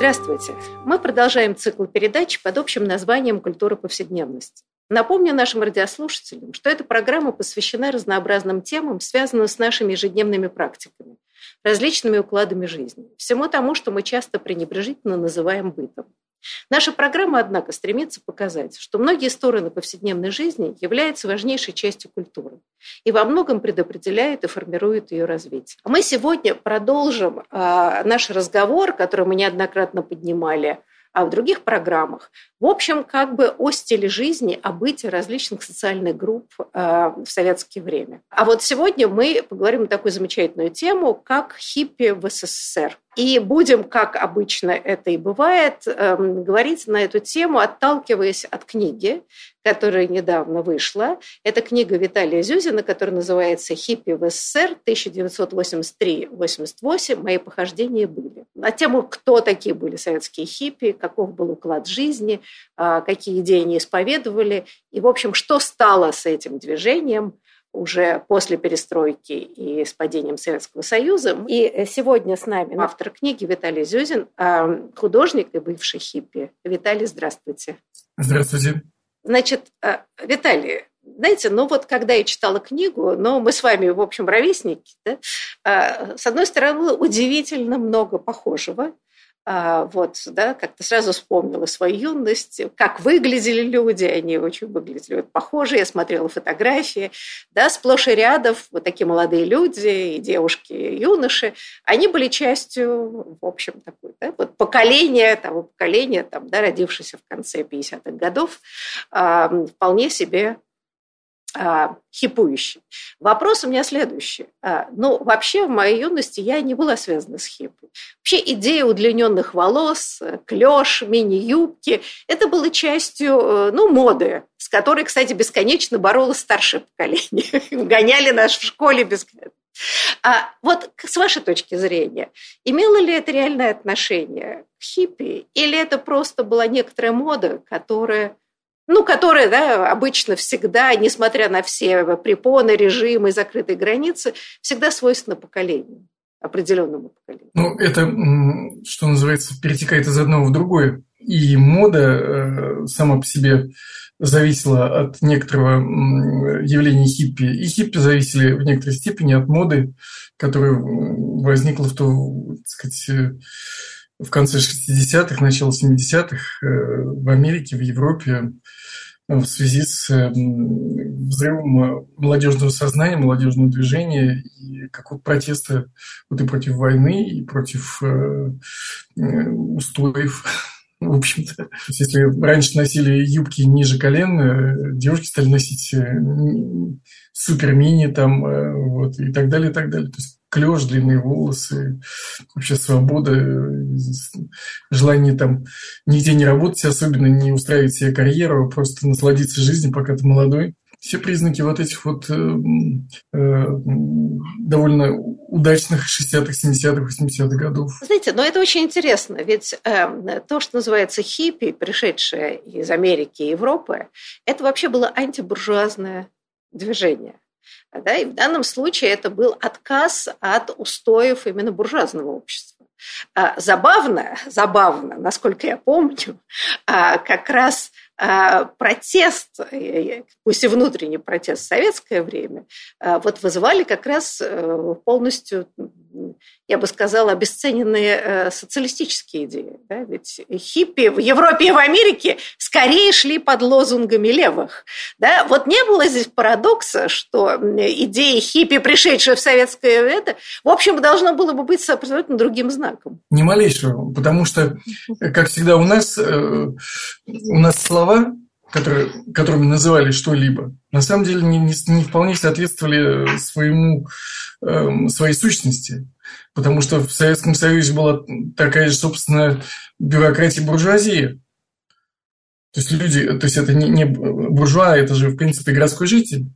Здравствуйте! Мы продолжаем цикл передач под общим названием «Культура повседневности». Напомню нашим радиослушателям, что эта программа посвящена разнообразным темам, связанным с нашими ежедневными практиками, различными укладами жизни, всему тому, что мы часто пренебрежительно называем бытом. Наша программа, однако, стремится показать, что многие стороны повседневной жизни являются важнейшей частью культуры и во многом предопределяют и формируют ее развитие. Мы сегодня продолжим э, наш разговор, который мы неоднократно поднимали а в других программах. В общем, как бы о стиле жизни, о быте различных социальных групп э, в советское время. А вот сегодня мы поговорим на такую замечательную тему, как хиппи в СССР. И будем, как обычно это и бывает, эм, говорить на эту тему, отталкиваясь от книги, которая недавно вышла. Это книга Виталия Зюзина, которая называется «Хиппи в СССР 1983-88. Мои похождения были». На тему, кто такие были советские хиппи, каков был уклад жизни, а, какие идеи они исповедовали, и, в общем, что стало с этим движением – уже после перестройки и с падением Советского Союза. И сегодня с нами автор книги Виталий Зюзин, а, художник и бывший хиппи. Виталий, здравствуйте. Здравствуйте. Значит, а, Виталий, знаете, ну вот когда я читала книгу, но мы с вами, в общем, ровесники, да, а, с одной стороны, удивительно много похожего, а, вот, да, как-то сразу вспомнила свою юность, как выглядели люди, они очень выглядели вот похожи, я смотрела фотографии, да, сплошь и рядом вот такие молодые люди, и девушки, и юноши, они были частью, в общем, такой, да, вот поколения, того поколения, там, да, родившегося в конце 50-х годов, вполне себе а, хипующий. Вопрос у меня следующий. А, ну, вообще, в моей юности я не была связана с хипом. Вообще, идея удлиненных волос, клеш, мини-юбки – это было частью, э, ну, моды, с которой, кстати, бесконечно боролось старшее поколение. Гоняли нас в школе бесконечно. А вот с вашей точки зрения, имело ли это реальное отношение к хиппи, или это просто была некоторая мода, которая ну, которая да, обычно всегда, несмотря на все препоны, режимы закрытые границы, всегда свойственна поколению, определенному поколению. Ну, это, что называется, перетекает из одного в другое. И мода э, сама по себе зависела от некоторого явления хиппи. И хиппи зависели в некоторой степени от моды, которая возникла в то, так сказать, э, в конце 60-х, начало 70-х э, в Америке, в Европе в связи с взрывом молодежного сознания, молодежного движения и какого-то протеста вот и против войны, и против э, э, устоев в общем-то. Если раньше носили юбки ниже колен, девушки стали носить супер мини там, вот, и так далее, и так далее. То есть клеш, длинные волосы, вообще свобода, желание там нигде не работать, особенно не устраивать себе карьеру, а просто насладиться жизнью, пока ты молодой. Все признаки вот этих вот э, э, довольно удачных 60-х, 70-х, 80-х годов. Знаете, но это очень интересно, ведь э, то, что называется хиппи, пришедшее из Америки и Европы, это вообще было антибуржуазное движение. Да, и в данном случае это был отказ от устоев именно буржуазного общества. А, забавно, забавно, насколько я помню, а, как раз а, протест, пусть и внутренний протест в советское время, вот вызывали как раз э, полностью я бы сказала, обесцененные э, социалистические идеи. Да? Ведь хиппи в Европе и в Америке скорее шли под лозунгами левых. Да? Вот не было здесь парадокса, что идеи хиппи, пришедшие в советское это, в общем, должно было бы быть с абсолютно другим знаком. Ни малейшего, потому что, как всегда у нас, э, у нас слова которые, которыми называли что-либо, на самом деле не, не, не вполне соответствовали своему, э, своей сущности. Потому что в Советском Союзе была такая же, собственно, бюрократия буржуазии. То есть люди, то есть это не, не буржуа, это же, в принципе, городской житель.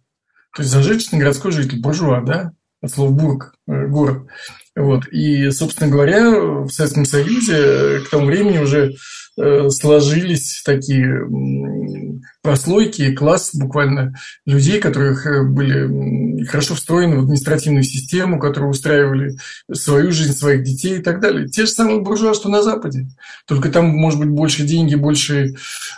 То есть зажиточный городской житель, буржуа, да, от слова бург, э, город. Вот. И, собственно говоря, в Советском Союзе к тому времени уже сложились такие прослойки, класс буквально людей, которых э, были хорошо встроены в административную систему, которые устраивали свою жизнь, своих детей и так далее. Те же самые буржуа, что на Западе. Только там, может быть, больше деньги, больше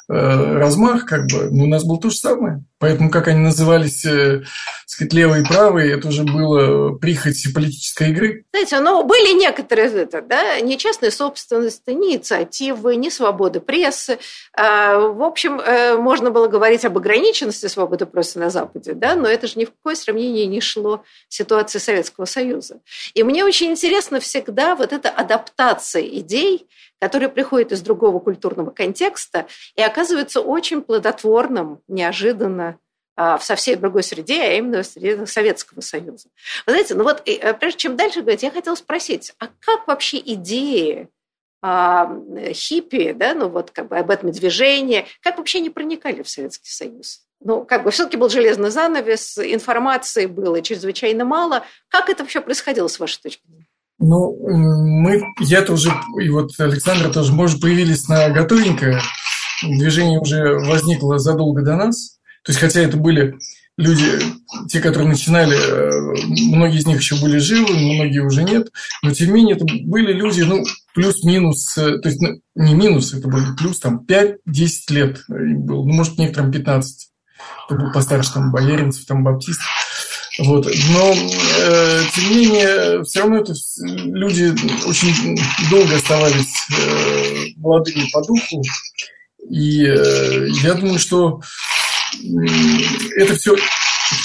э, размах, как бы. Но у нас было то же самое. Поэтому, как они назывались, э, сказать, левые и правые, это уже было прихоть политической игры. Знаете, но были некоторые, это, да, частной собственности, ни инициативы, ни свободы прессы. А, в общем, э, можно было говорить об ограниченности свободы прессы на Западе, да, но это же ни в какое сравнение не шло с ситуацией Советского Союза. И мне очень интересно всегда вот эта адаптация идей, которые приходят из другого культурного контекста и оказываются очень плодотворным, неожиданно а, в совсем другой среде, а именно в среде Советского Союза. Вы знаете, ну вот э, прежде чем дальше говорить, я хотела спросить, а как вообще идеи хиппи, да, ну вот как бы об этом движении, как вообще не проникали в Советский Союз? Ну, как бы все-таки был железный занавес, информации было чрезвычайно мало. Как это вообще происходило с вашей точки зрения? Ну, мы, я тоже, и вот Александра тоже, может, появились на готовенькое. Движение уже возникло задолго до нас. То есть, хотя это были люди, те, которые начинали, э, многие из них еще были живы, многие уже нет, но тем не менее это были люди, ну, плюс-минус, э, то есть ну, не минус, это были плюс там 5-10 лет им было, ну, может, некоторым 15. Кто был постарше, там, Бояринцев, там, Баптист. Вот. Но, э, тем не менее, все равно это люди очень долго оставались э, молодыми по духу. И э, я думаю, что э, это все,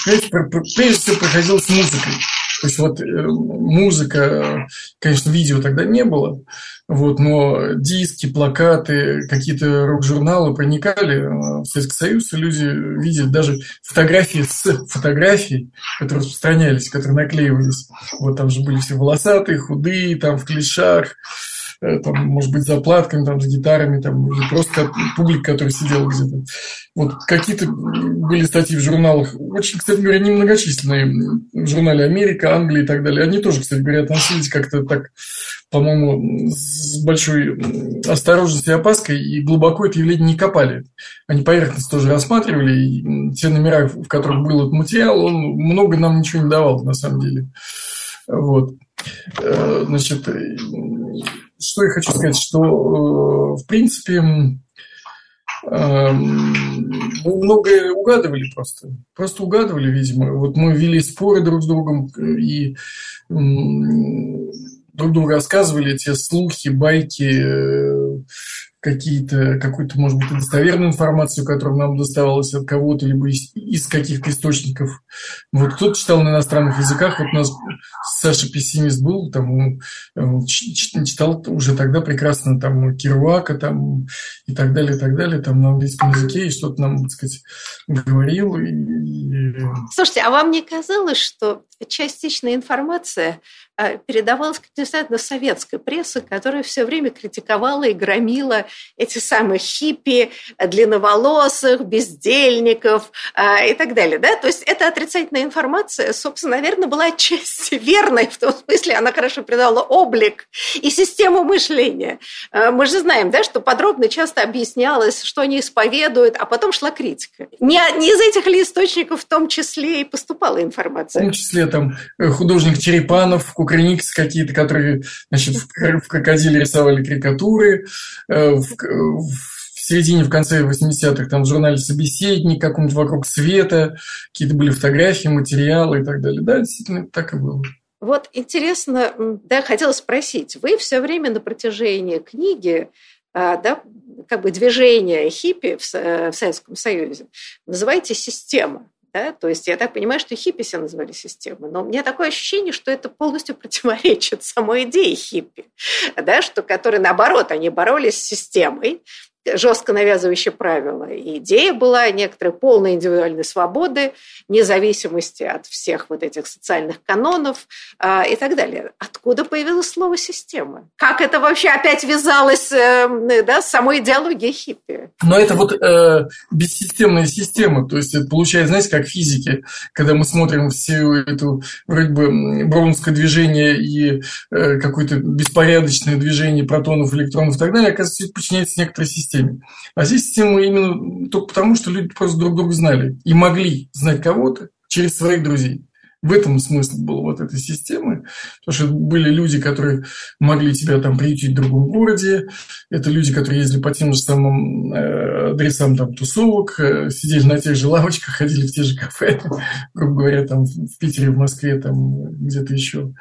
прежде всего, проходило с музыкой. То есть вот э, музыка, конечно, видео тогда не было, вот, но диски, плакаты, какие-то рок-журналы проникали в Советский Союз, и люди видели даже фотографии с фотографий, которые распространялись, которые наклеивались. Вот там же были все волосатые, худые, там в клешах, Э, там, может быть, заплатками, там, с гитарами, там, или просто публика, которая сидела где-то. Вот какие-то были статьи в журналах, очень, кстати говоря, немногочисленные, в журнале «Америка», «Англия» и так далее. Они тоже, кстати говоря, относились как-то так, по-моему, с большой осторожностью и опаской, и глубоко это явление не копали. Они поверхностно тоже рассматривали, и те номера, в которых был этот материал, он много нам ничего не давал, на самом деле. Вот. Э, значит, что я хочу сказать, что, э, в принципе, эм, мы многое угадывали просто. Просто угадывали, видимо. Вот мы вели споры друг с другом и друг другу рассказывали эти слухи, байки, э, какие-то, какую-то, может быть, достоверную информацию, которая нам доставалась от кого-то, либо из, из каких-то источников. Вот кто-то читал на иностранных языках, вот у нас Саша пессимист был, там он читал уже тогда прекрасно там Кирвака там и так далее, и так далее, там на английском языке, и что-то нам, так сказать, говорил. И, и... Слушайте, а вам не казалось, что частичная информация а, передавалась как недостаточно советской прессы, которая все время критиковала и громила эти самые хиппи, длинноволосых, бездельников а, и так далее. Да? То есть эта отрицательная информация, собственно, наверное, была отчасти верной, в том смысле она хорошо придала облик и систему мышления. А, мы же знаем, да, что подробно часто объяснялось, что они исповедуют, а потом шла критика. Не, не из этих ли источников в том числе и поступала информация? В том числе там э, художник Черепанов, Кукрыникс какие-то, которые значит, в крокодиле рисовали карикатуры, э, в, в середине, в конце 80-х там в журнале «Собеседник», каком-то «Вокруг света», какие-то были фотографии, материалы и так далее. Да, действительно, так и было. Вот интересно, да, хотела спросить, вы все время на протяжении книги а, да, как бы движение хиппи в, в Советском Союзе называете система. Да? То есть я так понимаю, что хиппи себя называли системой, но у меня такое ощущение, что это полностью противоречит самой идее хиппи, да? что, которые наоборот, они боролись с системой, жестко навязывающие правила. И идея была некоторой полной индивидуальной свободы, независимости от всех вот этих социальных канонов э, и так далее. Откуда появилось слово «система»? Как это вообще опять вязалось э, да, с самой идеологией хиппи? Но это вот э, бессистемная система. То есть это получается, знаете, как физики, когда мы смотрим всю эту вроде бы броунское движение и э, какое-то беспорядочное движение протонов, электронов и так далее, оказывается, подчиняется некоторой системе. А здесь система именно только потому, что люди просто друг друга знали и могли знать кого-то через своих друзей. В этом смысл был вот этой системы, потому что были люди, которые могли тебя там приютить в другом городе, это люди, которые ездили по тем же самым э, адресам там тусовок, э, сидели на тех же лавочках, ходили в те же кафе, грубо говоря, там в Питере, в Москве, там где-то еще.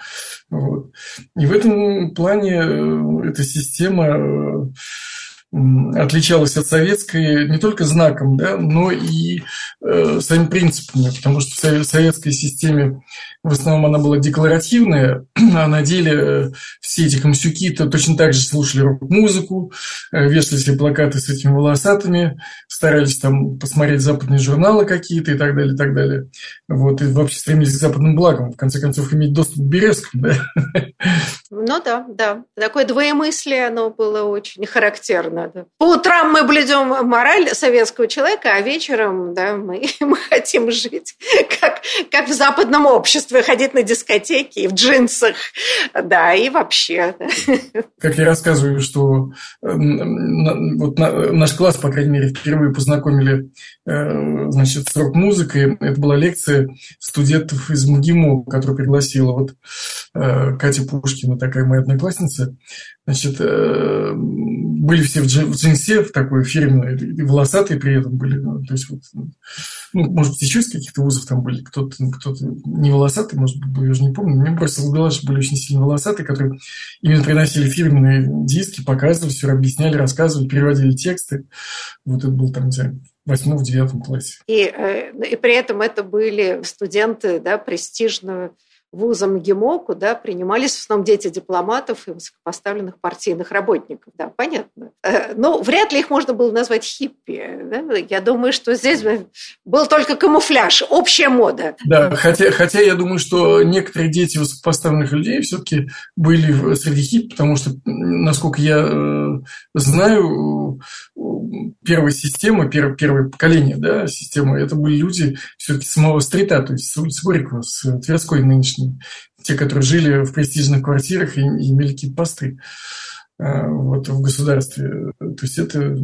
Вот. И в этом плане э, эта система отличалась от советской не только знаком, да, но и э, своими принципами, потому что в советской системе в основном она была декларативная, а на деле э, все эти комсюки -то точно так же слушали рок-музыку, э, вешали себе плакаты с этими волосатыми, старались там посмотреть западные журналы какие-то и так далее, и так далее. Вот, и вообще стремились к западным благам, в конце концов, иметь доступ к Березкам, да. Ну да, да. Такое двоемыслие, оно было очень характерно. Да. По утрам мы блюдем мораль советского человека, а вечером да, мы, мы хотим жить как, как в западном обществе, ходить на дискотеки в джинсах, да, и вообще. Да. Как я рассказываю, что вот наш класс, по крайней мере, впервые познакомили э, значит, с рок-музыкой. Это была лекция студентов из МГИМО, которую пригласила вот э, Катя Пушкина, такая моя одноклассница. Значит, э, были все в, джинсе, в такой фирменной, и волосатые при этом были. Ну, то есть, вот, ну, может быть, еще из каких-то вузов там были, кто-то кто не волосатый, может быть, я уже не помню. Мне просто в что были очень сильно волосатые, которые именно приносили фирменные диски, показывали, все объясняли, рассказывали, переводили тексты. Вот это был там, не восьмом, в девятом классе. И, э, и при этом это были студенты да, престижного вузом ГИМО, да, принимались в основном дети дипломатов и высокопоставленных партийных работников. Да, понятно. Э, Но ну, вряд ли их можно было назвать хиппи. Да? Я думаю, что здесь был только камуфляж, общая мода. Да, хотя, хотя я думаю, что некоторые дети высокопоставленных людей все-таки были среди хиппи, потому что, насколько я э, знаю, первая система, первое, первое поколение да, системы, это были люди все-таки самого стрита, то есть с Горького, с Тверской нынешней те, которые жили в престижных квартирах и, и имели какие-то посты э, вот, в государстве. То есть это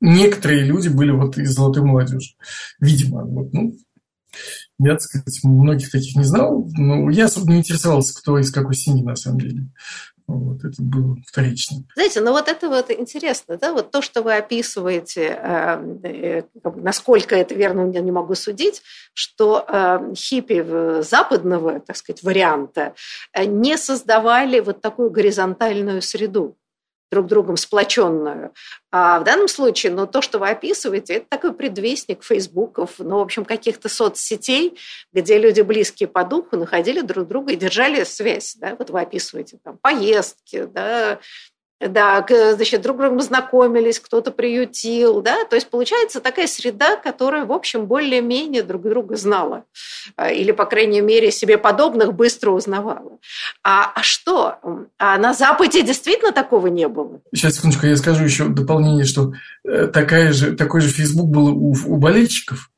некоторые люди были вот из золотой молодежи. Видимо. Вот, ну, я, так сказать, многих таких не знал, но я особо не интересовался, кто из какой семьи на самом деле. Вот, это было вторично. Знаете, ну вот это вот интересно, да, вот то, что вы описываете, э, э, насколько это верно, я не могу судить, что э, хиппи западного, так сказать, варианта не создавали вот такую горизонтальную среду друг другом сплоченную. А в данном случае, ну, то, что вы описываете, это такой предвестник фейсбуков, ну, в общем, каких-то соцсетей, где люди близкие по духу находили друг друга и держали связь. Да? Вот вы описываете там поездки, да, да, значит, друг другом знакомились, кто-то приютил, да, то есть получается такая среда, которая, в общем, более-менее друг друга знала, а, или, по крайней мере, себе подобных быстро узнавала. А, а что? А на Западе действительно такого не было? Сейчас, секундочку, я скажу еще дополнение, что э, такая же, такой же Facebook был у, у болельщиков,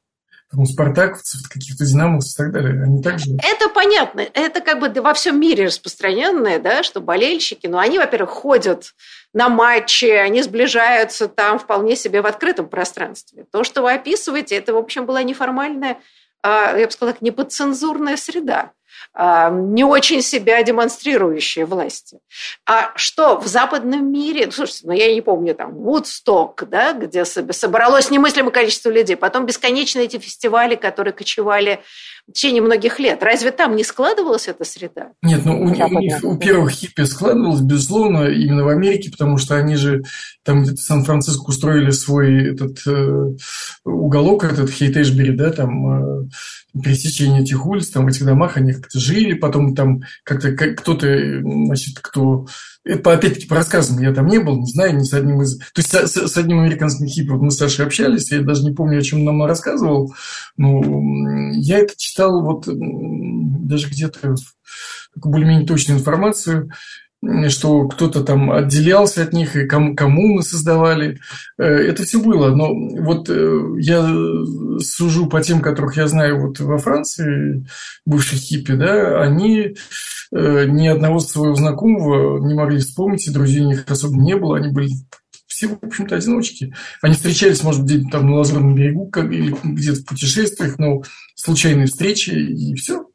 там, спартаковцев, каких-то динамовцев и так далее. Они также... Это понятно. Это как бы во всем мире распространенное, да, что болельщики, ну, они, во-первых, ходят на матчи, они сближаются там вполне себе в открытом пространстве. То, что вы описываете, это, в общем, была неформальная, а, я бы сказала, неподцензурная среда. Не очень себя демонстрирующие власти. А что в западном мире, ну, слушайте, ну я не помню, там, Вудсток, да, где собралось немыслимое количество людей, потом бесконечные эти фестивали, которые кочевали в течение многих лет. Разве там не складывалась эта среда? Нет, ну у, у них, у первых хиппи складывалось, безусловно, именно в Америке, потому что они же там где-то в Сан-Франциско устроили свой этот э, уголок, этот Хейт-Эшбери, да, там э, пересечение этих улиц, там в этих домах они как-то жили, потом там как-то кто-то, значит, кто... Это, опять-таки, по рассказам я там не был, не знаю, ни с одним из... То есть с, с одним американским хиппи мы с Сашей общались, я даже не помню, о чем нам рассказывал, но я это читал вот даже где-то более-менее точную информацию, что кто-то там отделялся от них, и ком- коммуны создавали. Э, это все было. Но вот э, я сужу по тем, которых я знаю вот во Франции, бывших хиппи, да, они э, ни одного своего знакомого не могли вспомнить, и друзей у них особо не было, они были все, в общем-то, одиночки. Они встречались, может быть, где-то там на Лазурном берегу как, или где-то в путешествиях, но случайные встречи, и все.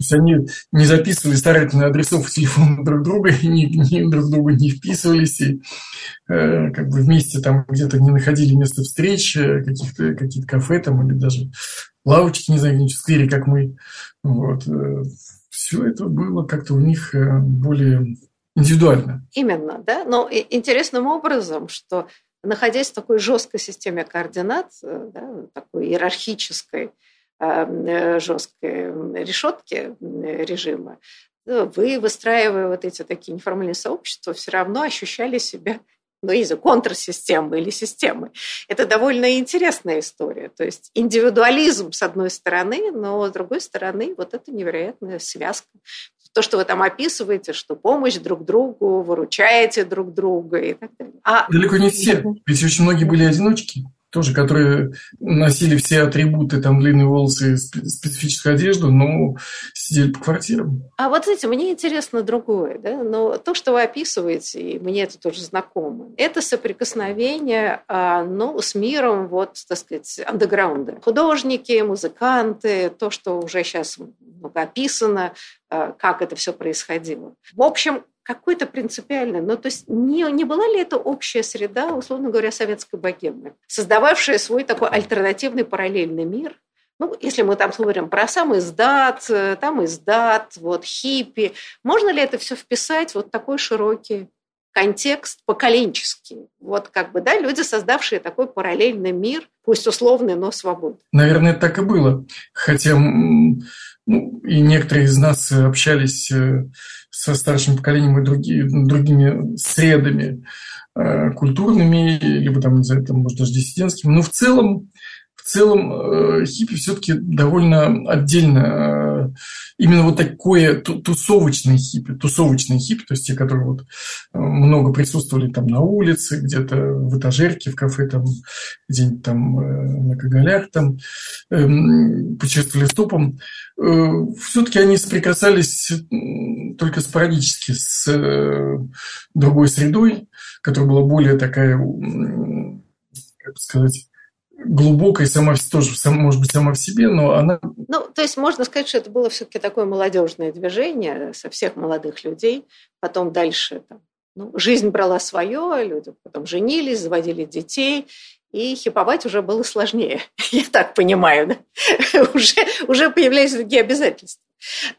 Есть они не записывали старательно адресов телефона друг друга, ни, ни друг друга не вписывались, и э, как бы вместе там где-то не находили место встреч, э, каких-то какие-то кафе там или даже лавочки, не знаю, в сквере, как мы. Вот. Э, Все это было как-то у них э, более индивидуально. Именно, да. Но интересным образом, что находясь в такой жесткой системе координат, да, такой иерархической, э, жесткой решетки режима, ну, вы, выстраивая вот эти такие неформальные сообщества, все равно ощущали себя ну, из контрсистемы или системы. Это довольно интересная история. То есть индивидуализм с одной стороны, но с другой стороны вот эта невероятная связка. То, что вы там описываете, что помощь друг другу, выручаете друг друга и так далее. А... Далеко не все, ведь очень многие были одиночки тоже, которые носили все атрибуты, там, длинные волосы, специфическую одежду, но сидели по квартирам. А вот, знаете, мне интересно другое, да, но то, что вы описываете, и мне это тоже знакомо, это соприкосновение, а, ну, с миром, вот, так сказать, андеграунда. Художники, музыканты, то, что уже сейчас описано, а, как это все происходило. В общем, какой-то принципиальный. Ну, то есть не, не была ли это общая среда, условно говоря, советской богемы, создававшая свой такой альтернативный параллельный мир, ну, если мы там говорим про сам издат, там издат, вот хиппи, можно ли это все вписать вот такой широкий контекст поколенческий. Вот как бы, да, люди, создавшие такой параллельный мир, пусть условный, но свободный. Наверное, так и было. Хотя ну, и некоторые из нас общались э, со старшим поколением и други, другими средами э, культурными, либо там, не знаю, там, может, даже диссидентскими. Но в целом, в целом э, хиппи все-таки довольно отдельно именно вот такое тусовочное хиппи, тусовочные хиппи, то есть те, которые вот много присутствовали там на улице, где-то в этажерке, в кафе, там где-нибудь там на Коголях, там эм, путешествовали стопом, все-таки они соприкасались только спорадически с э, другой средой, которая была более такая, как сказать, глубокая сама тоже, может быть, сама в себе, но она... Ну, то есть можно сказать, что это было все-таки такое молодежное движение со всех молодых людей, потом дальше там, ну, жизнь брала свое, люди потом женились, заводили детей, и хиповать уже было сложнее, я так понимаю, да? уже, уже появлялись другие обязательства.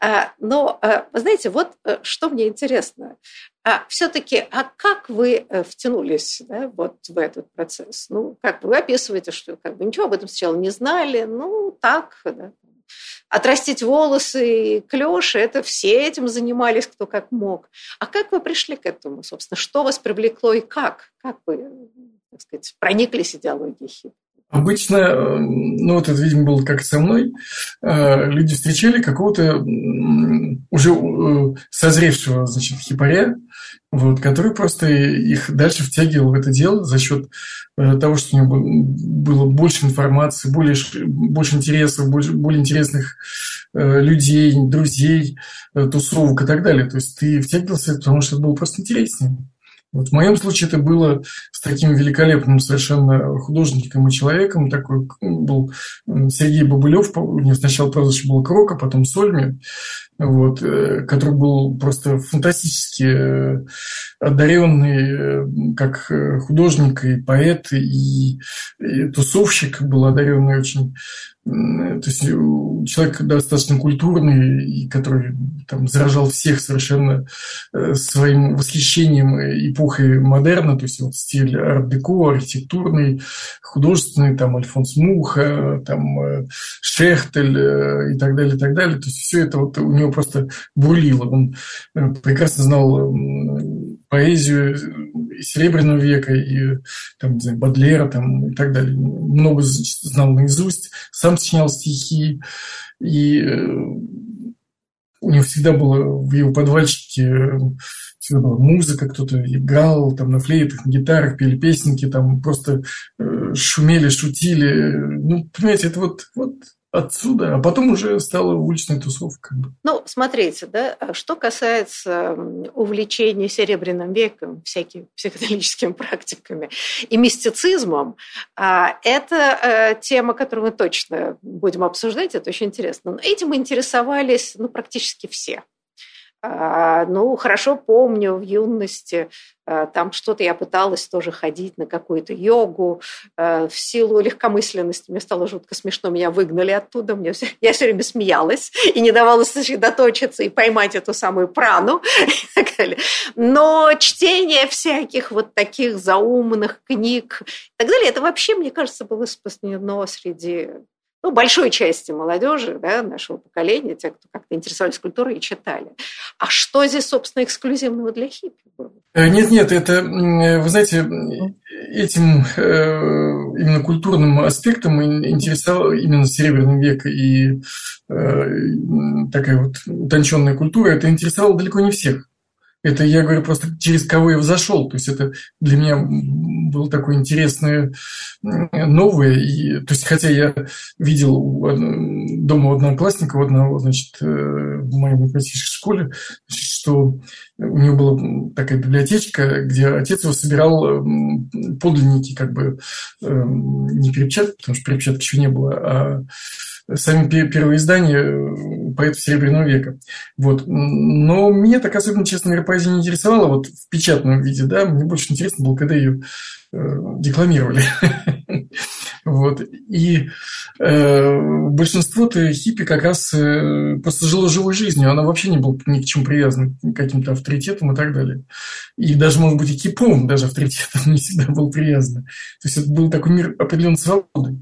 А, но, а, знаете, вот э, что мне интересно. А все-таки, а как вы э, втянулись да, вот в этот процесс? Ну, как вы описываете, что как бы ничего об этом сначала не знали, ну, так, да. Отрастить волосы и клёши, это все этим занимались, кто как мог. А как вы пришли к этому, собственно? Что вас привлекло и как? Как вы так сказать, прониклись идеологией хиппи? Обычно, э, ну вот это, видимо, было как со мной, э, люди встречали какого-то уже э, созревшего, значит, хипаря, вот, который просто их дальше втягивал в это дело за счет того, что у него было больше информации, более, больше интересов, больше, более интересных людей, друзей, тусовок и так далее. То есть ты втягивался, потому что это было просто интереснее. Вот в моем случае это было с таким великолепным совершенно художником и человеком. Такой был Сергей Бабылев, у него сначала прозвище было Крока, потом Сольми, вот, э, который был просто фантастически одаренный как художник и поэт, и, и тусовщик, был одаренный очень то есть человек достаточно культурный, и который там заражал всех совершенно э, своим восхищением эпохой модерна, то есть вот стиль арт-деко, архитектурный, художественный, там Альфонс Муха, там э, Шехтель э, и так далее, и так далее. То есть все это вот у него просто бурлило. Он прекрасно знал поэзию Серебряного века и там, не знаю, Бадлера там, и так далее. Много знал наизусть. Сам сочинял стихи, и э, у него всегда было в его подвальчике э, всегда была музыка, кто-то играл там на флейтах, на гитарах, пели песенки, там просто э, шумели, шутили. Ну, понимаете, это вот, вот отсюда, а потом уже стала уличная тусовка. Ну, смотрите, да, а что касается увлечения Серебряным веком, всякими психоделическими практиками и мистицизмом, а, это э, тема, которую мы точно будем обсуждать, это очень интересно. Но этим интересовались ну, практически все. А, ну, хорошо помню в юности, а, там что-то я пыталась тоже ходить на какую-то йогу. А, в силу легкомысленности мне стало жутко смешно, меня выгнали оттуда. Мне все, я все время смеялась и не давала сосредоточиться и поймать эту самую прану. Но чтение всяких вот таких заумных книг и так далее, это вообще, мне кажется, было распространено среди ну, большой части молодежи да, нашего поколения, те, кто как-то интересовались культурой и читали. А что здесь, собственно, эксклюзивного для хиппи было? Э, нет, нет, это, вы знаете, этим э, именно культурным аспектом интересовал именно Серебряный век и э, такая вот утонченная культура, это интересовало далеко не всех. Это я говорю просто через кого я взошел. То есть это для меня было такое интересное новое. И, то есть хотя я видел дома у одноклассника, у одного, значит, э, в моей математической школе, что у него была такая библиотечка, где отец его собирал подлинники, как бы не перепечатки, потому что перепечатки еще не было, а сами первые издания э, поэтов Серебряного века. Вот. Но меня так особенно, честно говоря, поэзия не интересовала вот в печатном виде, да, мне больше интересно было, когда ее э, декламировали. Вот. И э, большинство-то хиппи как раз э, просто жило живой жизнью. Она вообще не была ни к чему привязана, к каким-то авторитетам и так далее. И даже, может быть, и кипом даже авторитетом не всегда был привязан. То есть это был такой мир определенной свободы.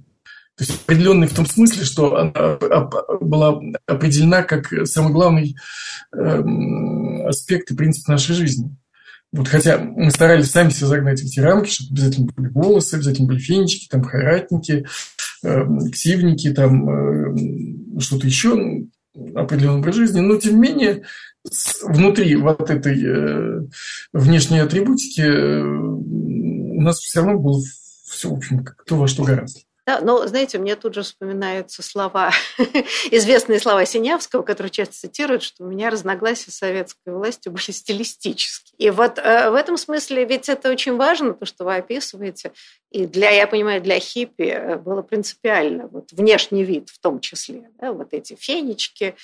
То есть определенный в том смысле, что она была определена как самый главный эм, аспект и принцип нашей жизни. Вот хотя мы старались сами себя загнать в эти рамки, чтобы обязательно были волосы, обязательно были фенечки, там хайратники, э, ксивники, там э, что-то еще, определенный образ жизни. Но тем не менее, внутри вот этой э, внешней атрибутики э, у нас все равно было все, в общем, кто во что гораздо. Да, но, знаете, мне тут же вспоминаются слова, известные слова Синявского, которые часто цитируют, что у меня разногласия с советской властью были стилистические. И вот э, в этом смысле ведь это очень важно, то, что вы описываете. И для, я понимаю, для хиппи э, было принципиально вот внешний вид в том числе. Да, вот эти фенечки,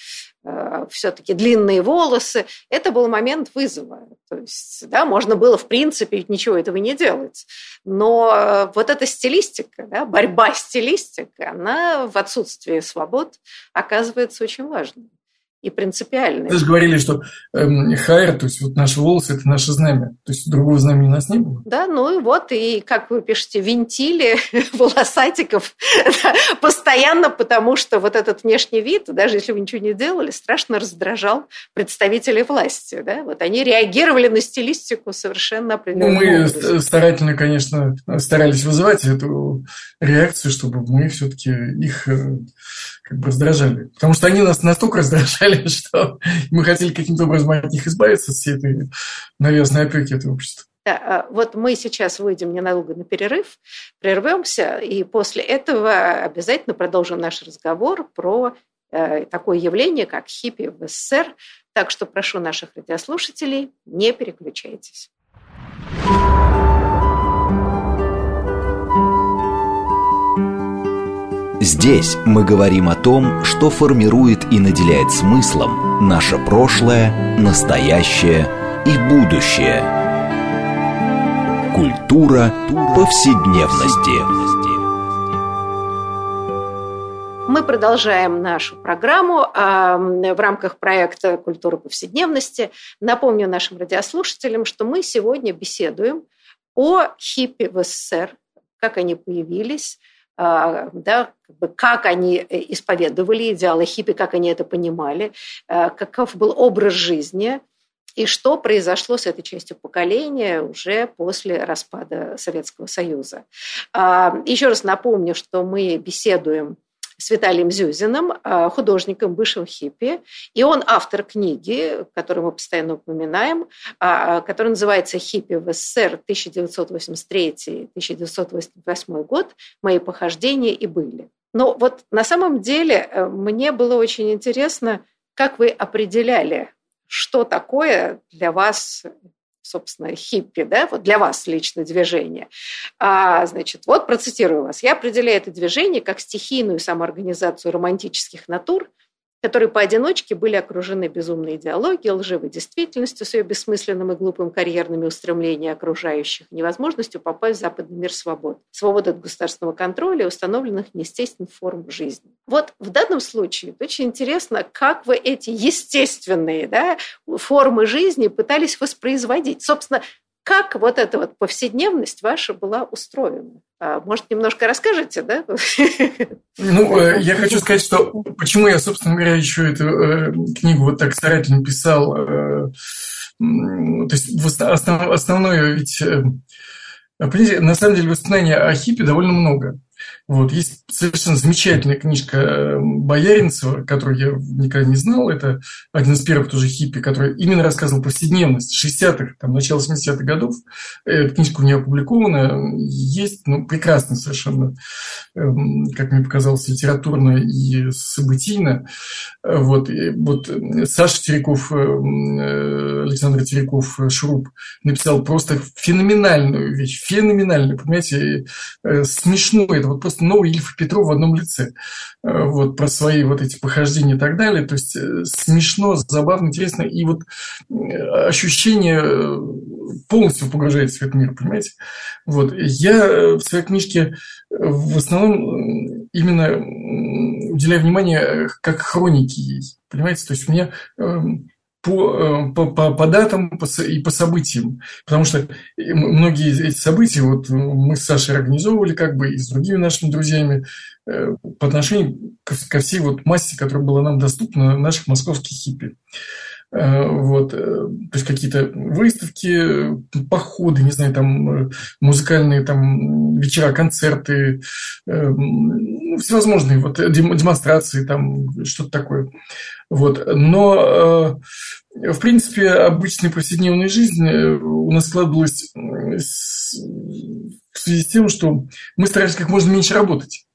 все-таки длинные волосы. Это был момент вызова. То есть, да, можно было, в принципе, ничего этого не делать. Но э, вот эта стилистика, да, борьба стилистика, она в отсутствии свобод оказывается очень важной и принципиальной. Вы же говорили, что эм, хайр, то есть вот наши волосы, это наше знамя. То есть другого знамени у нас не было. Да, ну и вот, и как вы пишете, винтили волосатиков постоянно, потому что вот этот внешний вид, даже если вы ничего не делали, страшно раздражал представителей власти. Да? Вот они реагировали на стилистику совершенно определенно. Ну, мы образом. старательно, конечно, старались вызывать эту реакцию, чтобы мы все-таки их э, как бы раздражали. Потому что они нас настолько раздражали, что мы хотели каким-то образом от них избавиться, всей этой навязанной опеки этого общества. Да, а вот мы сейчас выйдем ненадолго на перерыв, прервемся, и после этого обязательно продолжим наш разговор про э, такое явление, как хиппи в СССР. Так что прошу наших радиослушателей, не переключайтесь. Здесь мы говорим о том, что формирует и наделяет смыслом наше прошлое, настоящее и будущее – Культура повседневности. Мы продолжаем нашу программу в рамках проекта «Культура повседневности». Напомню нашим радиослушателям, что мы сегодня беседуем о хиппи в СССР, как они появились, а, да, как они э, исповедовали идеалы хиппи, как они это понимали, а, каков был образ жизни – и что произошло с этой частью поколения уже после распада Советского Союза. А, еще раз напомню, что мы беседуем с Виталием Зюзиным, а, художником бывшего хиппи. И он автор книги, которую мы постоянно упоминаем, а, которая называется «Хиппи в СССР 1983-1988 год. Мои похождения и были». Но вот на самом деле э, мне было очень интересно, как вы определяли что такое для вас собственно, хиппи, да, вот для вас лично движение. А, значит, вот процитирую вас. Я определяю это движение как стихийную самоорганизацию романтических натур – которые поодиночке были окружены безумной идеологией, лживой действительностью с ее бессмысленным и глупым карьерными устремлениями окружающих, невозможностью попасть в западный мир свобод, свободы от государственного контроля и установленных неестественных форм жизни. Вот в данном случае очень интересно, как вы эти естественные да, формы жизни пытались воспроизводить. Собственно, как вот эта вот повседневность ваша была устроена? А, может, немножко расскажете, да? Ну, э, я хочу сказать, что почему я, собственно говоря, еще эту э, книгу вот так старательно писал. Э, то есть основное ведь... Понимаете, на самом деле воспоминаний о хиппе довольно много. Вот. Есть совершенно замечательная книжка э, Бояринцева, которую я никогда не знал. Это один из первых тоже хиппи, который именно рассказывал повседневность 60-х, там, начала 70-х годов. Эта книжка у нее опубликована. Есть ну, прекрасно совершенно, эм, как мне показалось, литературно и событийно. Вот. И вот Саша Тереков, э, Александр Тереков, э, Шуруп написал просто феноменальную вещь. Феноменальную, понимаете, смешную. Это вот просто новый Ильф Петров в одном лице. Э, вот, про свои вот эти похождения и так далее. То есть э, смешно, забавно, интересно. И вот э, ощущение полностью погружается в этот мир, понимаете? Вот. Я в своей книжке в основном именно уделяю внимание как хроники ей. Понимаете? То есть у меня эм, по, по, по, по датам и по событиям. Потому что многие эти события вот мы с Сашей организовывали как бы и с другими нашими друзьями э, по отношению ко, ко всей вот массе, которая была нам доступна, наших московских хиппи. Э, вот, э, то есть какие-то выставки, походы, не знаю, там музыкальные там вечера, концерты, ну, всевозможные вот демонстрации, там что-то такое. Вот. Но, э, в принципе, обычная повседневная жизнь э, у нас складывалась в связи с тем, что мы старались как можно меньше работать.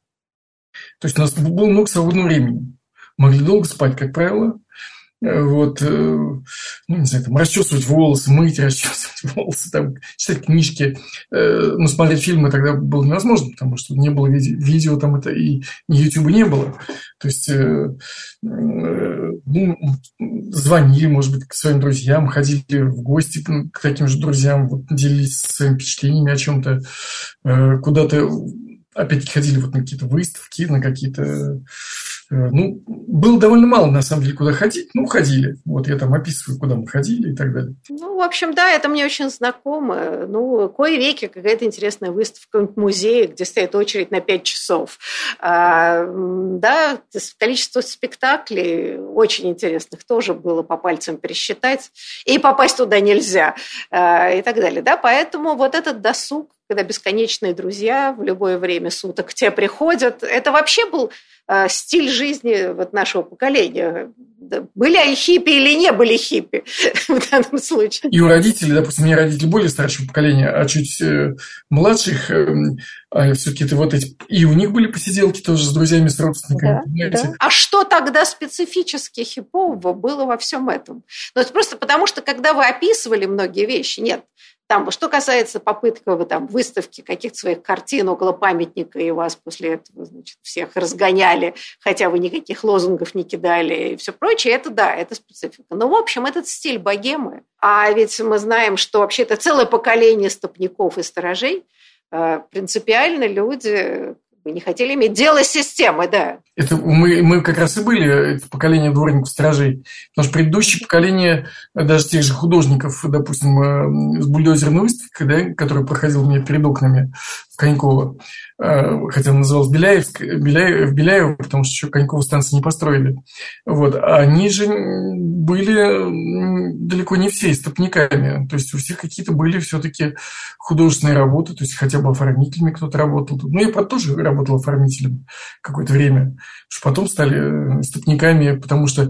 То есть у нас было много свободного времени. Могли долго спать, как правило. Э, вот, ну, не знаю, там, расчесывать волосы, мыть, расчесывать волосы, там, читать книжки, ну, смотреть фильмы тогда было невозможно, потому что не было видео, видео там это и YouTube не было. То есть ну, звонили, может быть, к своим друзьям, ходили в гости к таким же друзьям, вот, делились своими впечатлениями о чем-то, э, куда-то опять-таки ходили вот на какие-то выставки, на какие-то Э, ну, было довольно мало, на самом деле, куда ходить. Ну, ходили. Вот я там описываю, куда мы ходили и так далее. Ну, в общем, да, это мне очень знакомо. Ну, кое-веки какая-то интересная выставка в музее, где стоит очередь на пять часов. А, да, количество спектаклей очень интересных тоже было по пальцам пересчитать. И попасть туда нельзя. А, и так далее. Да, поэтому вот этот досуг, когда бесконечные друзья в любое время суток к тебе приходят, это вообще был Э, стиль жизни вот нашего поколения. Были они хиппи или не были хиппи в данном случае. И у родителей, допустим, у меня родители более старшего поколения, а чуть э, младших, эм, а все-таки это вот эти... И у них были посиделки тоже с друзьями, с родственниками. Да, да. А что тогда специфически хипового было во всем этом? Ну, это просто потому, что когда вы описывали многие вещи, нет, Там, что касается попытки вы, там, выставки каких-то своих картин около памятника, и вас после этого значит, всех разгоняли, хотя вы никаких лозунгов не кидали и все прочее, это да, это специфика. Но, в общем, этот стиль богемы, а ведь мы знаем, что вообще это целое поколение стопников и сторожей, э, принципиально люди мы не хотели иметь дело с системой, да. Это мы, мы как раз и были, это поколение дворников-стражей. Потому что предыдущее поколение даже тех же художников, допустим, э, с бульдозерной выставкой, да, которая проходила у меня перед окнами в Коньково, э, хотя она называлась Беляевск, Беляев, Беляева, потому что еще Коньково станции не построили. Вот. Они же были далеко не все истопниками. То есть у всех какие-то были все-таки художественные работы, то есть хотя бы оформителями кто-то работал. Ну, я тоже работал оформителем какое-то время. Что потом стали э, стопниками, потому что э,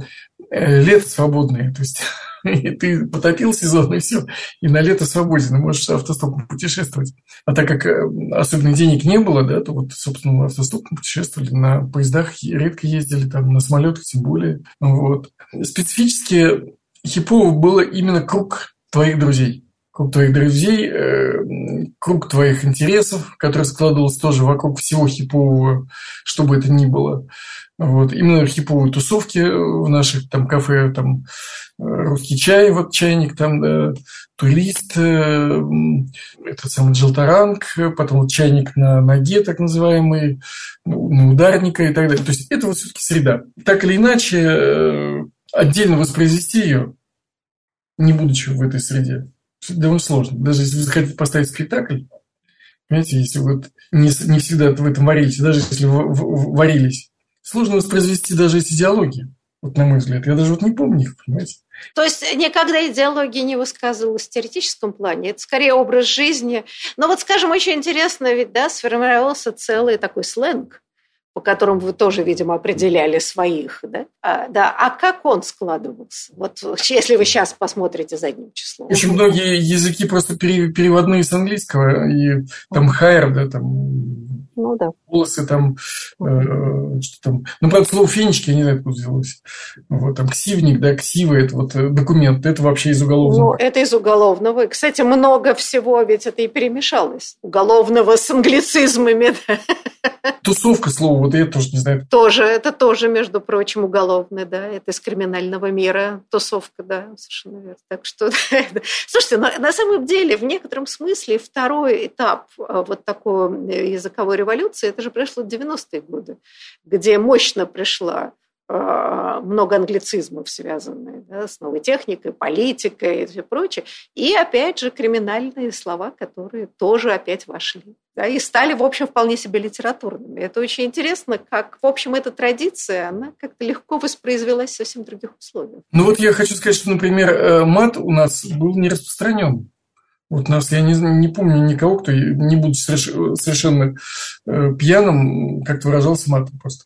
лето свободное. То есть ты потопил сезон, и все, и на лето свободен, можешь автостопом путешествовать. А так как э, особенно денег не было, да, то вот, собственно, автостопом путешествовали, на поездах редко ездили, там, на самолетах тем более. Вот. Специфически хипово было именно круг твоих друзей круг твоих друзей, э, круг твоих интересов, который складывался тоже вокруг всего хипового, что бы это ни было. Вот. Именно хиповые тусовки в наших там кафе, там русский чай, вот чайник, там да, турист, э, этот самый джилтаранг, потом вот чайник на ноге, так называемый, ну, на ударника и так далее. То есть это вот все-таки среда. Так или иначе, э, отдельно воспроизвести ее, не будучи в этой среде, довольно сложно. Даже если вы захотите поставить спектакль, понимаете, если вот не, не всегда в этом варились, даже если в, в, варились, сложно воспроизвести даже эти диалоги, вот на мой взгляд. Я даже вот не помню их, понимаете. То есть никогда идеология не высказывалась в теоретическом плане, это скорее образ жизни. Но вот, скажем, очень интересно, ведь да, сформировался целый такой сленг, по которым вы тоже, видимо, определяли своих, да? А, да. а как он складывался? Вот если вы сейчас посмотрите задним числом. Очень многие языки просто переводные с английского, и там хайр, да, там ну да. Волосы там, э, что там. Ну, правда, слово фенечки, я не знаю, откуда взялось. Вот там ксивник, да, ксива, это вот э, документ, это вообще из уголовного. Ну, это из уголовного. Кстати, много всего ведь это и перемешалось. Уголовного с англицизмами, да. Тусовка слово, вот я тоже не знаю. Тоже, это тоже, между прочим, уголовное, да, это из криминального мира. Тусовка, да, совершенно верно. Так что, слушайте, на, на самом деле, в некотором смысле второй этап э, вот такой языковой революции, это же пришло в 90-е годы, где мощно пришла много англицизмов, связанных да, с новой техникой, политикой и все прочее. И опять же криминальные слова, которые тоже опять вошли. Да, и стали, в общем, вполне себе литературными. Это очень интересно, как, в общем, эта традиция, она как-то легко воспроизвелась в совсем других условиях. Ну вот я хочу сказать, что, например, э, мат у нас был не распространен. Вот нас, я не, не помню никого, кто, не будучи совершенно э, пьяным, как-то выражался матом просто.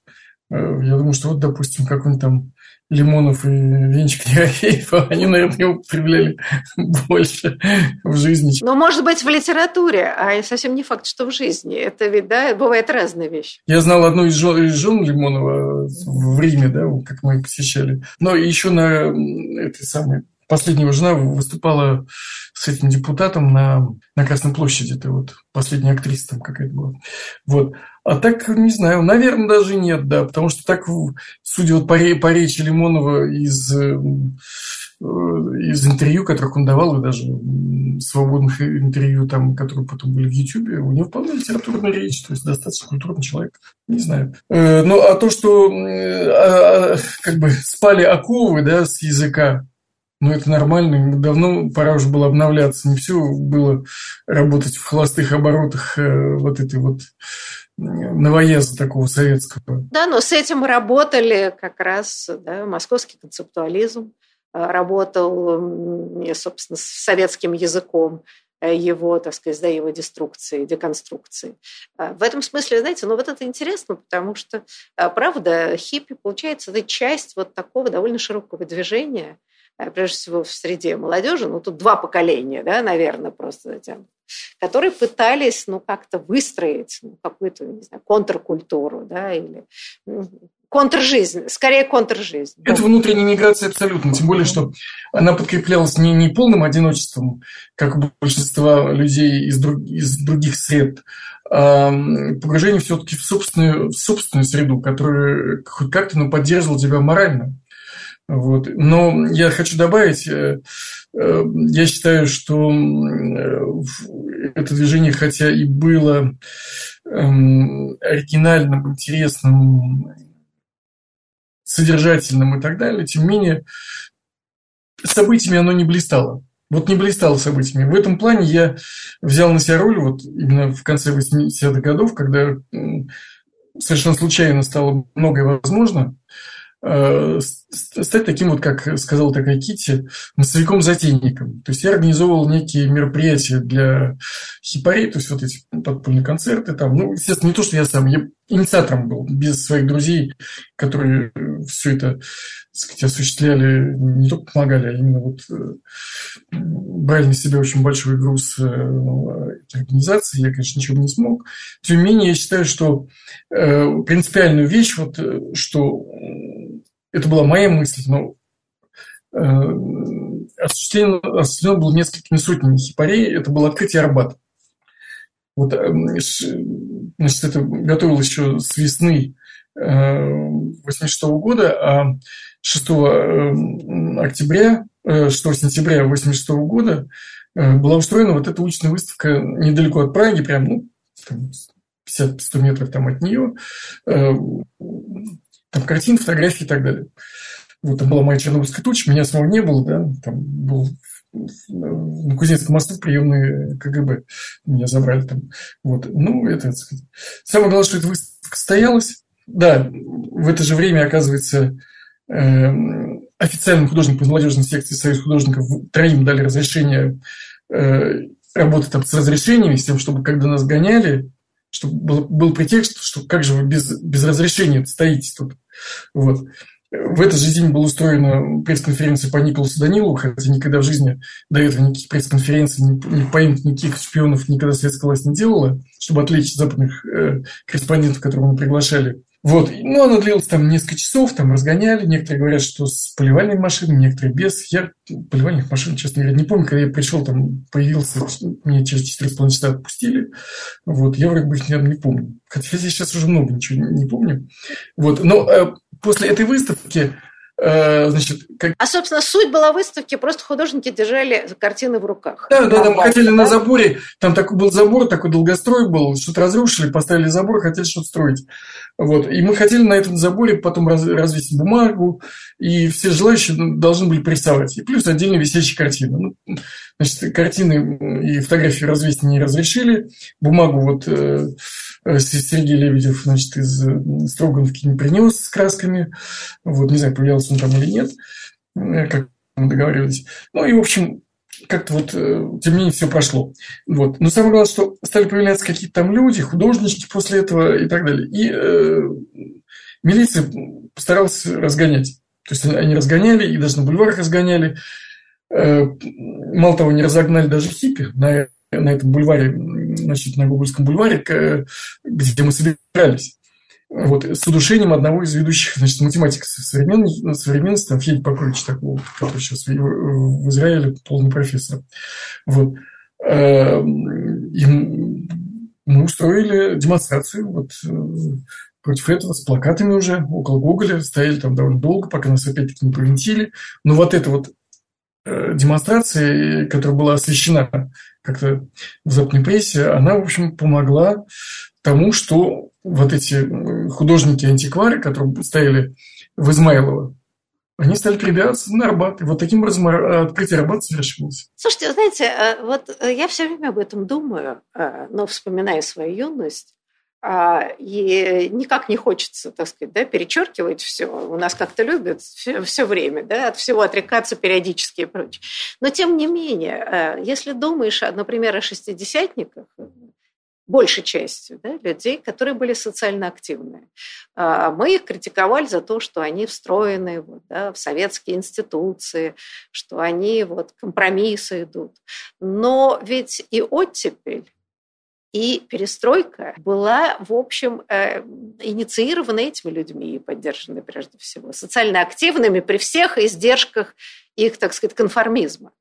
Э, я думаю, что вот, допустим, какой-нибудь там Лимонов и Венчик Ерофеев, они, наверное, его употребляли больше в жизни. Но, может быть, в литературе, а совсем не факт, что в жизни. Это ведь, да, бывает разные вещи. Я знал одну из жен, из жен Лимонова в Риме, да, как мы посещали. Но еще на этой самой последнего жена выступала с этим депутатом на, на Красной площади. Это вот последняя актриса там какая-то была. Вот. А так, не знаю, наверное, даже нет, да, потому что так, судя вот по, по речи Лимонова из, э, из интервью, которых он давал, и даже свободных интервью, там, которые потом были в Ютьюбе, у него вполне литературная речь, то есть достаточно культурный человек, не знаю. Э, ну, а то, что а, а, как бы спали оковы, да, с языка, ну, это нормально. Давно пора уже было обновляться. Не все было работать в холостых оборотах э, вот этой вот новоезда такого советского. Да, но с этим работали как раз да, московский концептуализм, э, работал, собственно, с советским языком э, его, так сказать, да, его деструкции, деконструкции. В этом смысле, знаете, ну вот это интересно, потому что, правда, хиппи, получается, это часть вот такого довольно широкого движения – прежде всего в среде молодежи, ну тут два поколения, да, наверное, просто затем, которые пытались, ну, как-то выстроить ну, какую-то, не знаю, контркультуру, да, или ну, контржизнь, скорее контржизнь. Это внутренняя миграция абсолютно, тем более, что она подкреплялась не, не полным одиночеством, как у большинства людей из, друг, из других сред, а погружение все-таки в собственную, в собственную среду, которая хоть как-то ну, поддерживала тебя морально. Вот. Но я хочу добавить, э, э, я считаю, что э, это движение, хотя и было эм, оригинальным, интересным, содержательным и так далее, тем не менее, событиями оно не блистало. Вот не блистало событиями. В этом плане я взял на себя роль вот именно в конце 80-х годов, когда совершенно случайно стало многое возможно, стать таким вот, как сказала такая Кити, массовиком-затейником. То есть я организовывал некие мероприятия для хипарей, то есть вот эти подпольные концерты там. Ну, естественно, не то, что я сам, я инициатором был, без своих друзей, которые все это, так сказать, осуществляли, не только помогали, а именно вот э, брали на себя очень большой груз э, этой организации. Я, конечно, ничего не смог. Тем не менее, я считаю, что принципиальную вещь, вот, что это была моя мысль, но э, осуществлено, осуществлено было несколькими сотнями хипарей. Это было открытие Арбата. Вот, э, значит, это готовилось еще с весны 1986 э, года, а 6 октября, 6 сентября 1986 года была устроена вот эта уличная выставка недалеко от Праги, прям ну, 50-100 метров там от нее, там картины, фотографии и так далее. Вот там была моя чернобыльская туча, меня самого не было, да, там был на Кузнецком мосту приемные КГБ. Меня забрали там. Вот. Ну, это, так сказать. Самое главное, что эта выставка состоялась. Да, в это же время, оказывается, э, официальным художникам из молодежной секции Союз художников троим дали разрешение э, работать там с разрешениями, с тем, чтобы когда нас гоняли, чтобы был, был претекст, что как же вы без, без разрешения стоите тут. Вот. В этот же день была устроена пресс-конференция по Николасу Данилову, хотя никогда в жизни до этого никаких пресс-конференций, ни, по им никаких шпионов никогда советская власть не делала, чтобы отвлечь западных э, корреспондентов, которых мы приглашали. Вот. Ну, она длилась там несколько часов, там разгоняли. Некоторые говорят, что с поливальной машиной, некоторые без. Я поливальных машин, честно говоря, не помню. Когда я пришел, там появился, меня через 4,5 часа отпустили. Вот. Я вроде бы их, наверное, не помню. Хотя я сейчас уже много ничего не, не помню. Вот. Но э, после этой выставки значит, как... А, собственно, суть была выставки, просто художники держали картины в руках. Да, да, там хотели да? на заборе, там такой был забор, такой долгострой был, что-то разрушили, поставили забор, хотели что-то строить. Вот. И мы хотели на этом заборе потом раз, развесить бумагу, и все желающие должны были прессовать. И плюс отдельно висящие картины. Ну, значит, картины и фотографии развесить не разрешили, бумагу вот э, Э, Сергей Лебедев, значит, из э, Строгановки не принес с красками. Вот, не знаю, появился он там или нет, э, как мы договаривались. Ну и, в общем, как-то вот, тем не менее, все прошло. Вот. Но самое главное, что стали появляться какие-то там люди, художники после этого и так далее. И э, милиция постаралась разгонять. То есть они разгоняли, и даже на бульварах разгоняли. Э, мало того, не разогнали даже хиппи на, на этом бульваре значит, на Гоголевском бульваре, где мы собирались. Вот, с удушением одного из ведущих значит, математиков современ... современности, там, Федя Покрович такого, который сейчас в Израиле полный профессор. Вот. Эм, и мы устроили демонстрацию вот, э, против этого с плакатами уже около Гоголя, стояли там довольно долго, пока нас опять-таки не повинтили. Но вот эта вот э, демонстрация, которая была освещена как-то в западной прессе, она, в общем, помогла тому, что вот эти художники-антиквары, которые стояли в Измайлово, они стали прибираться на Арбат. И вот таким образом открытие Арбата совершилось. Слушайте, знаете, э, вот э, я все время об этом думаю, э, но вспоминая свою юность, а, и никак не хочется, так сказать, да, перечеркивать все. У нас как-то любят все, все время, да, от всего отрекаться периодически и прочее. Но тем не менее, э, если думаешь, например, о шестидесятниках, большей частью да, людей, которые были социально активные. А, мы их критиковали за то, что они встроены вот, да, в советские институции, что они вот, компромиссы идут. Но ведь и оттепель И перестройка была, в общем, э, инициирована этими людьми и поддержана прежде всего социально активными при всех издержках их, так сказать, конформизма.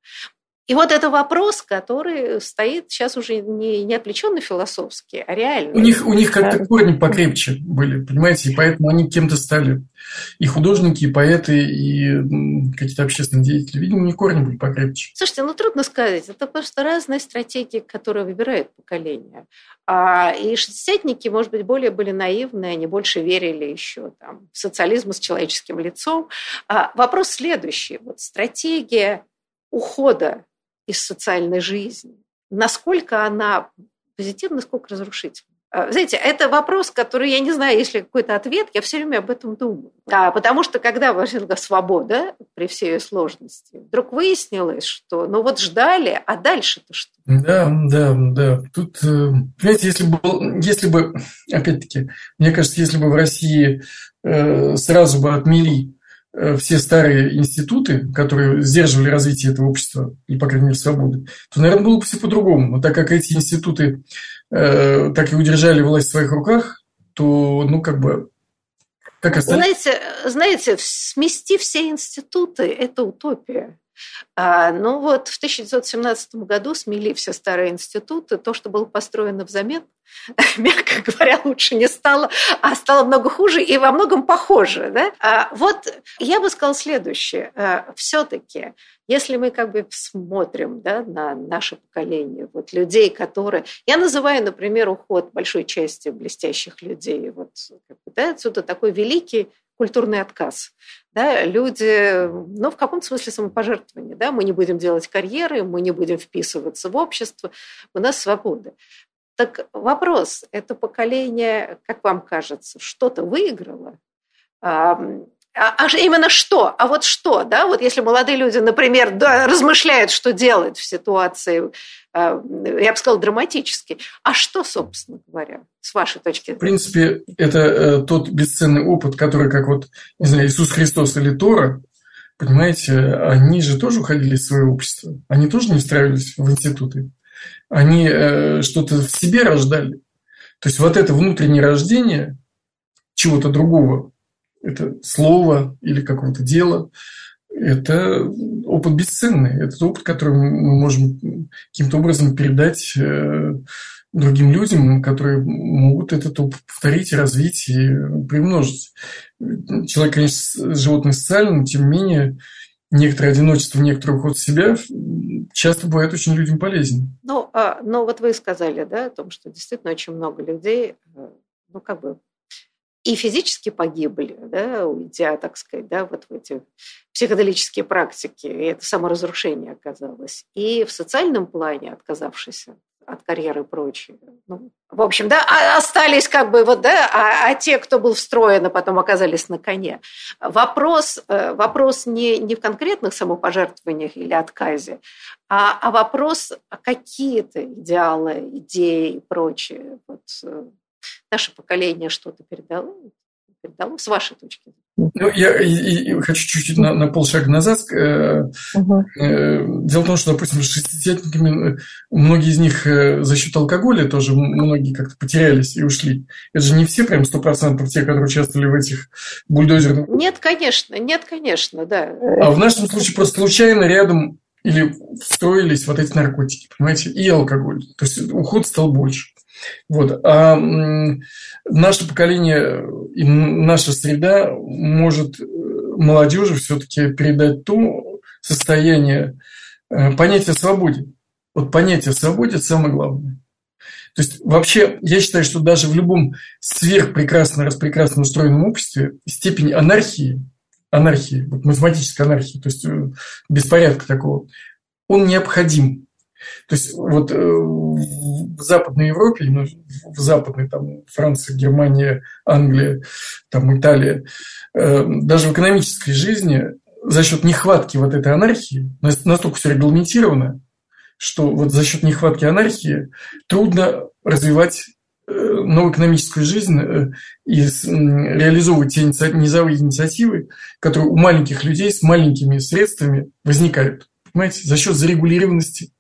И вот это вопрос, который стоит сейчас уже не, не отвлеченно философски, а реально. У них, у них как-то корни покрепче были, понимаете, и поэтому они кем-то стали. И художники, и поэты, и какие-то общественные деятели. Видимо, у них корни были покрепче. Слушайте, ну трудно сказать. Это просто разные стратегии, которые выбирает поколение. А, и шестидесятники, может быть, более были наивны, они больше верили еще там, в социализм с человеческим лицом. А, вопрос следующий. Вот стратегия ухода из социальной жизни. Насколько она позитивна, насколько разрушительна. А, знаете, это вопрос, который, я не знаю, есть ли какой-то ответ, я все время об этом думаю. А, потому что когда возникла свобода, при всей ее сложности, вдруг выяснилось, что ну вот ждали, а дальше-то что? Да, да, да. Тут, э, понимаете, если бы, если бы, опять-таки, мне кажется, если бы в России э, сразу бы отмели Э, все старые институты, которые сдерживали развитие этого общества, и, по крайней мере, свободы, то, наверное, было бы все по-другому. Но так как эти институты э, так и удержали власть в своих руках, то, ну, как бы, как остались... Знаете, знаете, смести все институты – это утопия. А, ну вот в 1917 году смели все старые институты. То, что было построено взамен, мягко говоря, лучше не стало, а стало много хуже и во многом похоже. Да? А вот я бы сказала следующее. А, Все-таки, если мы как бы смотрим да, на наше поколение, вот людей, которые... Я называю, например, уход большой части блестящих людей. Вот, да, отсюда такой великий культурный отказ. Да, люди, ну, в каком-то смысле самопожертвование. Да? Мы не будем делать карьеры, мы не будем вписываться в общество, у нас свобода. Так вопрос, это поколение, как вам кажется, что-то выиграло? А, а именно что? А вот что? Да? Вот если молодые люди, например, да, размышляют, что делать в ситуации, а, я бы сказала, драматически, а что, собственно говоря, с вашей точки зрения? В принципе, это э, тот бесценный опыт, который, как вот, не знаю, Иисус Христос или Тора, понимаете, они же тоже уходили из своего общества. Они тоже не встраивались в институты. Они э, что-то в себе рождали. То есть вот это внутреннее рождение чего-то другого, это слово или какого-то дела, это опыт бесценный. Это опыт, который мы можем каким-то образом передать э, другим людям, которые могут этот опыт повторить, развить и приумножить. Человек, конечно, животное социальное, но тем не менее некоторое одиночество, некоторый уход в себя часто бывает очень людям полезен. Ну, а, ну вот вы сказали, да, о том, что действительно очень много людей, э, ну, как бы и физически погибли, да, уйдя, так сказать, да, вот в эти психоделические практики, и это саморазрушение оказалось, и в социальном плане отказавшись от карьеры и прочее. Ну, в общем, да, а остались как бы вот, да, а, а те, кто был встроен, а потом оказались на коне. Вопрос, э, вопрос не, не в конкретных самопожертвованиях или отказе, а, а вопрос какие-то идеалы, идеи и прочее. Вот, э, наше поколение что-то передало, передало с вашей точки зрения? Ну, я и, и хочу чуть-чуть на, на полшага назад. Угу. Дело в том, что, допустим, с шестидесятниками многие из них за счет алкоголя тоже многие как-то потерялись и ушли. Это же не все прям сто процентов те, которые участвовали в этих бульдозерных. Нет, конечно, нет, конечно, да. А в нашем случае просто случайно рядом или встроились вот эти наркотики, понимаете, и алкоголь. То есть уход стал больше. Вот. А наше поколение и наша среда может э, молодежи все-таки передать то состояние э, понятия о свободе. Вот понятие это самое главное. То есть вообще я считаю, что даже в любом сверхпрекрасно, распрекрасно устроенном обществе степень анархии, анархии, вот математической анархии, то есть э, беспорядка такого, он необходим. То есть вот э, в Западной Европе, ну, в Западной, там, Франция, Германия, Англия, там, Италия, э, даже в экономической жизни за счет нехватки вот этой анархии, настолько все регламентировано, что вот за счет нехватки анархии трудно развивать э, новую экономическую жизнь и реализовывать те низовые инициативы, которые у маленьких людей с маленькими средствами возникают. Понимаете, за счет зарегулированности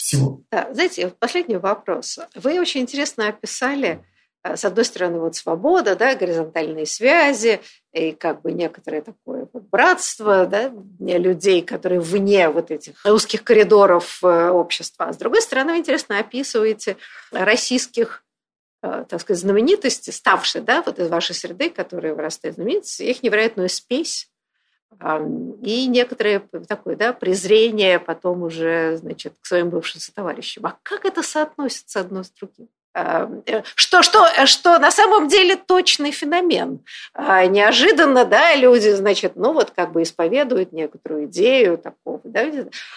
всего. Да, знаете, последний вопрос. Вы очень интересно описали Э, с одной стороны, вот свобода, да, горизонтальные связи и как бы некоторое такое вот братство да, людей, которые вне вот этих узких коридоров э, общества. А с другой стороны, вы интересно описываете российских э, так сказать, знаменитости, ставшие да, вот из вашей среды, которые вырастают знаменитости, их невероятную спесь и некоторое такое да, презрение потом уже значит, к своим бывшим сотоварищам. А как это соотносится одно с другим? Э, что, что, что на самом деле точный феномен. А, неожиданно, да, люди, значит, ну вот как бы исповедуют некоторую идею такого, да,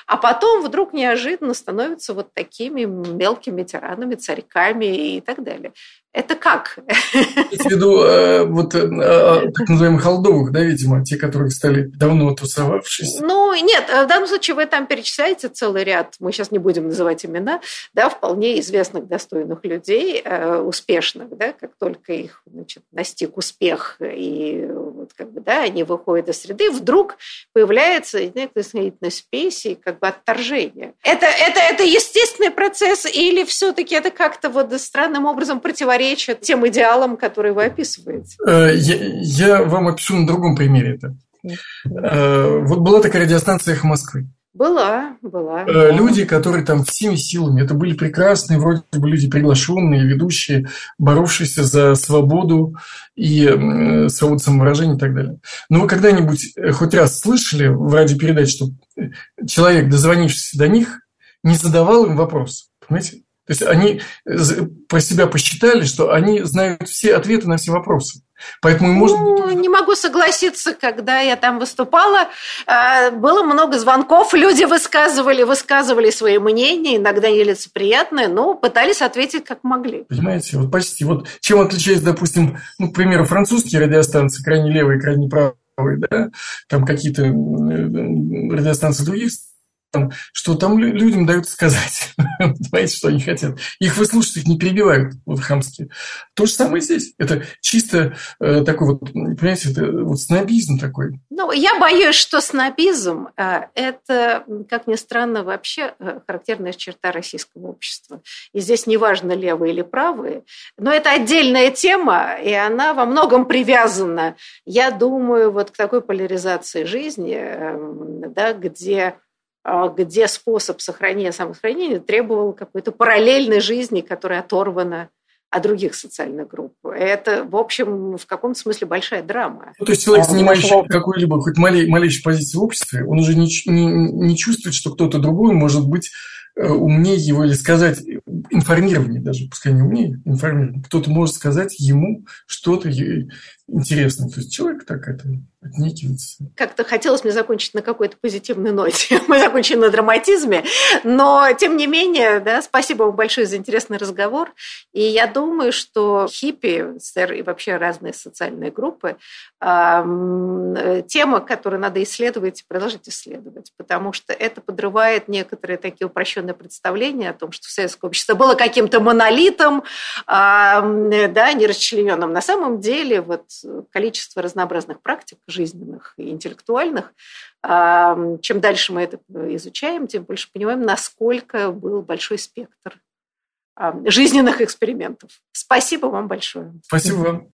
а потом вдруг неожиданно становятся вот такими мелкими тиранами, царьками и так далее. Это как? в виду э, вот э, э, так называемых холдовых, да, видимо, те, которые стали давно тусовавшись? Ну, нет, в данном случае вы там перечисляете целый ряд, мы сейчас не будем называть имена, да, вполне известных, достойных людей, э, успешных, да, как только их, значит, настиг успех, и вот как бы, да, они выходят из среды, вдруг появляется некая снисходительная спесь и как бы отторжение. Это, это, это естественный процесс или все-таки это как-то вот странным образом противоречит противоречит тем идеалам, которые вы описываете. Э, я, я вам опишу на другом примере это. Э, вот была такая радиостанция «Эхо Москвы». Была, была. Э, люди, которые там всеми силами, это были прекрасные, вроде бы люди приглашенные, ведущие, боровшиеся за свободу и э, свободу самовыражения и так далее. Но вы когда-нибудь хоть раз слышали в радиопередаче, что человек, дозвонившийся до них, не задавал им вопрос? Понимаете? То есть они про себя посчитали, что они знают все ответы на все вопросы. Поэтому ну, может Не могу согласиться, когда я там выступала, а, было много звонков, люди высказывали, высказывали свои мнения, иногда нелицеприятные, но пытались ответить как могли. Понимаете, вот почти. Вот чем отличается, допустим, ну, к примеру, французские радиостанции, крайне левые, крайне правые, да, там какие-то радиостанции других что там людям дают сказать, понимаете, что они хотят. Их выслушать, их не перебивают, вот хамски. То же самое здесь. Это чисто э, такой вот, понимаете, это вот снобизм такой. Ну, я боюсь, что снобизм э, – это, как ни странно, вообще э, характерная черта российского общества. И здесь неважно, левые или правые, но это отдельная тема, и она во многом привязана, я думаю, вот к такой поляризации жизни, э, да, где где способ сохранения самосохранения требовал какой-то параллельной жизни, которая оторвана от других социальных групп. Это, в общем, в каком-то смысле большая драма. Ну, то есть человек, занимающий какую-либо хоть малей, малейшую позицию в обществе, он уже не, не, не чувствует, что кто-то другой может быть умнее его или сказать информирование даже, пускай не умнее, информирование. Кто-то может сказать ему что-то интересное. То есть человек так это отнекивается. Как-то хотелось мне закончить на какой-то позитивной ноте. Мы закончили на драматизме. Но, тем не менее, да, спасибо вам большое за интересный разговор. И я думаю, что хиппи и вообще разные социальные группы тема, которую надо исследовать и продолжать исследовать, потому что это подрывает некоторые такие упрощенные представления о том, что советское общество было каким-то монолитом, да, нерасчлененным. На самом деле вот количество разнообразных практик жизненных и интеллектуальных. Чем дальше мы это изучаем, тем больше понимаем, насколько был большой спектр жизненных экспериментов. Спасибо вам большое. Спасибо вам.